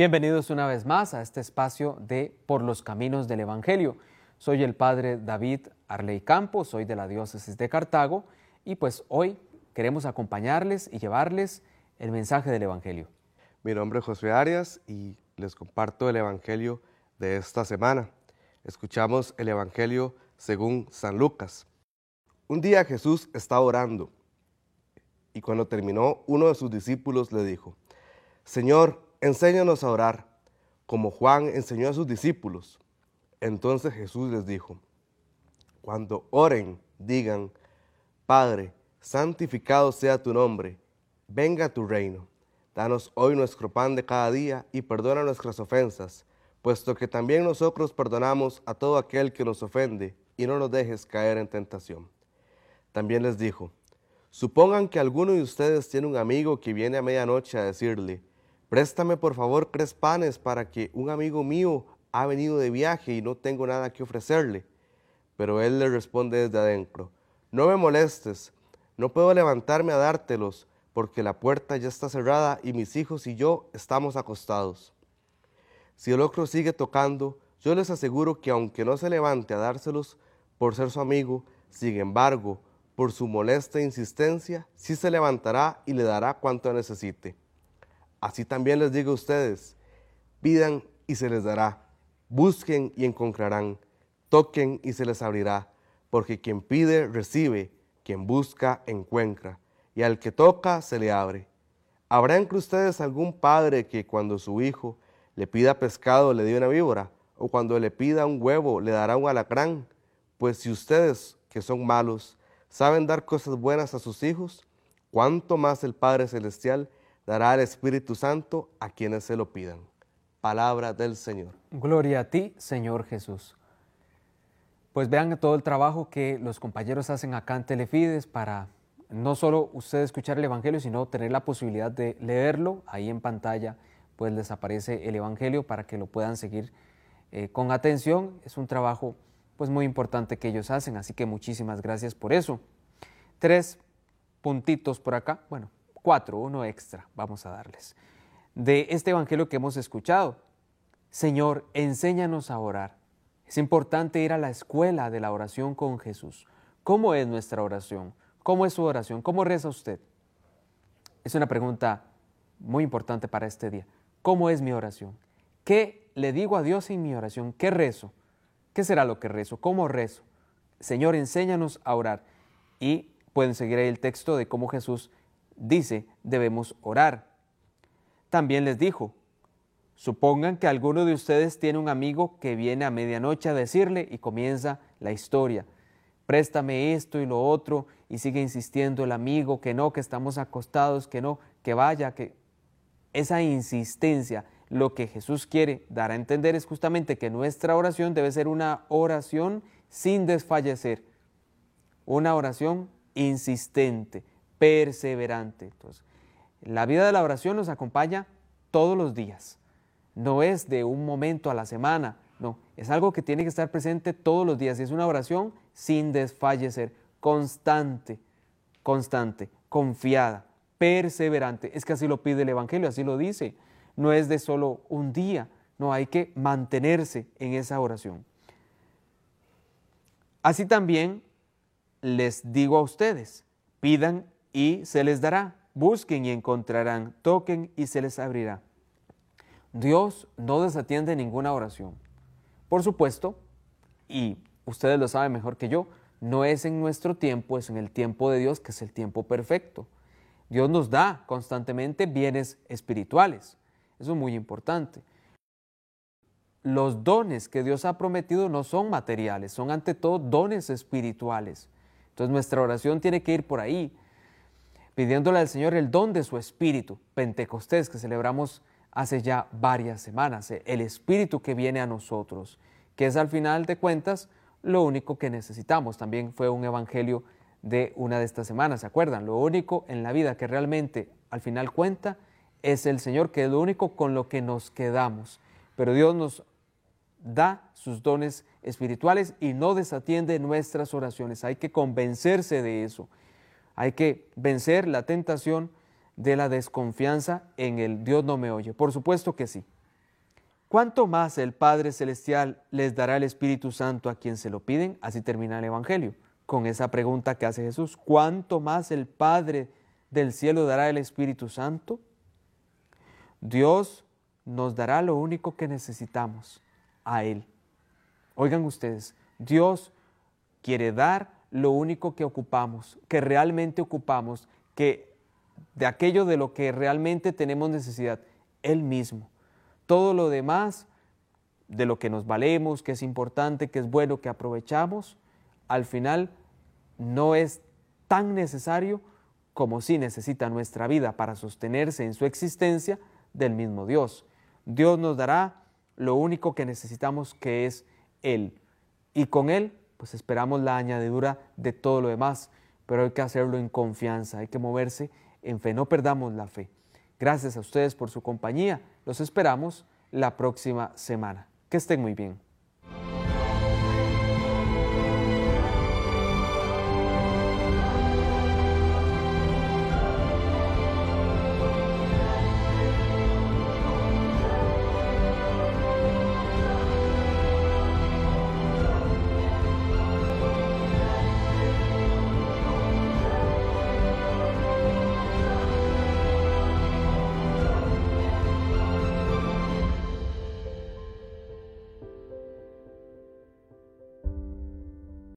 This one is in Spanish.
Bienvenidos una vez más a este espacio de Por los Caminos del Evangelio. Soy el Padre David Arley Campos, soy de la Diócesis de Cartago y pues hoy queremos acompañarles y llevarles el mensaje del Evangelio. Mi nombre es José Arias y les comparto el Evangelio de esta semana. Escuchamos el Evangelio según San Lucas. Un día Jesús estaba orando y cuando terminó uno de sus discípulos le dijo, Señor, enséñanos a orar, como Juan enseñó a sus discípulos. Entonces Jesús les dijo, cuando oren, digan, Padre, santificado sea tu nombre, venga tu reino. Danos hoy nuestro pan de cada día y perdona nuestras ofensas, puesto que también nosotros perdonamos a todo aquel que nos ofende, y no nos dejes caer en tentación. También les dijo, supongan que alguno de ustedes tiene un amigo que viene a medianoche a decirle, Préstame por favor tres panes para que un amigo mío ha venido de viaje y no tengo nada que ofrecerle. Pero él le responde desde adentro, no me molestes, no puedo levantarme a dártelos porque la puerta ya está cerrada y mis hijos y yo estamos acostados. Si el otro sigue tocando, yo les aseguro que aunque no se levante a dárselos por ser su amigo, sin embargo, por su molesta insistencia, sí se levantará y le dará cuanto necesite. Así también les digo a ustedes, pidan y se les dará, busquen y encontrarán, toquen y se les abrirá, porque quien pide recibe, quien busca encuentra, y al que toca se le abre. ¿Habrá entre ustedes algún padre que cuando su hijo le pida pescado le dé una víbora, o cuando le pida un huevo le dará un alacrán? Pues si ustedes, que son malos, saben dar cosas buenas a sus hijos, ¿cuánto más el Padre Celestial dará el Espíritu Santo a quienes se lo pidan. Palabra del Señor. Gloria a ti, Señor Jesús. Pues vean todo el trabajo que los compañeros hacen acá en Telefides para no solo ustedes escuchar el Evangelio, sino tener la posibilidad de leerlo. Ahí en pantalla pues les aparece el Evangelio para que lo puedan seguir eh, con atención. Es un trabajo pues muy importante que ellos hacen, así que muchísimas gracias por eso. Tres puntitos por acá. Bueno, cuatro, uno extra, vamos a darles, de este Evangelio que hemos escuchado. Señor, enséñanos a orar. Es importante ir a la escuela de la oración con Jesús. ¿Cómo es nuestra oración? ¿Cómo es su oración? ¿Cómo reza usted? Es una pregunta muy importante para este día. ¿Cómo es mi oración? ¿Qué le digo a Dios en mi oración? ¿Qué rezo? ¿Qué será lo que rezo? ¿Cómo rezo? Señor, enséñanos a orar. Y pueden seguir ahí el texto de cómo Jesús dice, debemos orar. También les dijo, supongan que alguno de ustedes tiene un amigo que viene a medianoche a decirle y comienza la historia. Préstame esto y lo otro y sigue insistiendo el amigo que no, que estamos acostados, que no, que vaya, que esa insistencia, lo que Jesús quiere dar a entender es justamente que nuestra oración debe ser una oración sin desfallecer, una oración insistente, perseverante. Entonces, la vida de la oración nos acompaña todos los días. No es de un momento a la semana, no, es algo que tiene que estar presente todos los días. Es una oración sin desfallecer, constante, constante, confiada, perseverante. Es que así lo pide el Evangelio, así lo dice. No es de solo un día, no, hay que mantenerse en esa oración. Así también les digo a ustedes, pidan y se les dará. Busquen y encontrarán, toquen y se les abrirá. Dios no desatiende ninguna oración. Por supuesto, y ustedes lo saben mejor que yo, no es en nuestro tiempo, es en el tiempo de Dios, que es el tiempo perfecto. Dios nos da constantemente bienes espirituales. Eso es muy importante. Los dones que Dios ha prometido no son materiales, son ante todo dones espirituales. Entonces nuestra oración tiene que ir por ahí pidiéndole al Señor el don de su Espíritu, Pentecostés, que celebramos hace ya varias semanas, eh, el Espíritu que viene a nosotros, que es al final de cuentas lo único que necesitamos. También fue un evangelio de una de estas semanas, ¿se acuerdan? Lo único en la vida que realmente al final cuenta es el Señor, que es lo único con lo que nos quedamos. Pero Dios nos da sus dones espirituales y no desatiende nuestras oraciones. Hay que convencerse de eso. Hay que vencer la tentación de la desconfianza en el Dios no me oye. Por supuesto que sí. ¿Cuánto más el Padre Celestial les dará el Espíritu Santo a quien se lo piden? Así termina el Evangelio, con esa pregunta que hace Jesús. ¿Cuánto más el Padre del cielo dará el Espíritu Santo? Dios nos dará lo único que necesitamos, a Él. Oigan ustedes, Dios quiere dar lo único que ocupamos, que realmente ocupamos, que de aquello de lo que realmente tenemos necesidad, Él mismo. Todo lo demás, de lo que nos valemos, que es importante, que es bueno, que aprovechamos, al final no es tan necesario como si necesita nuestra vida para sostenerse en su existencia del mismo Dios. Dios nos dará lo único que necesitamos, que es Él. Y con Él, pues esperamos la añadidura de todo lo demás, pero hay que hacerlo en confianza, hay que moverse en fe, no perdamos la fe. Gracias a ustedes por su compañía, los esperamos la próxima semana. Que estén muy bien.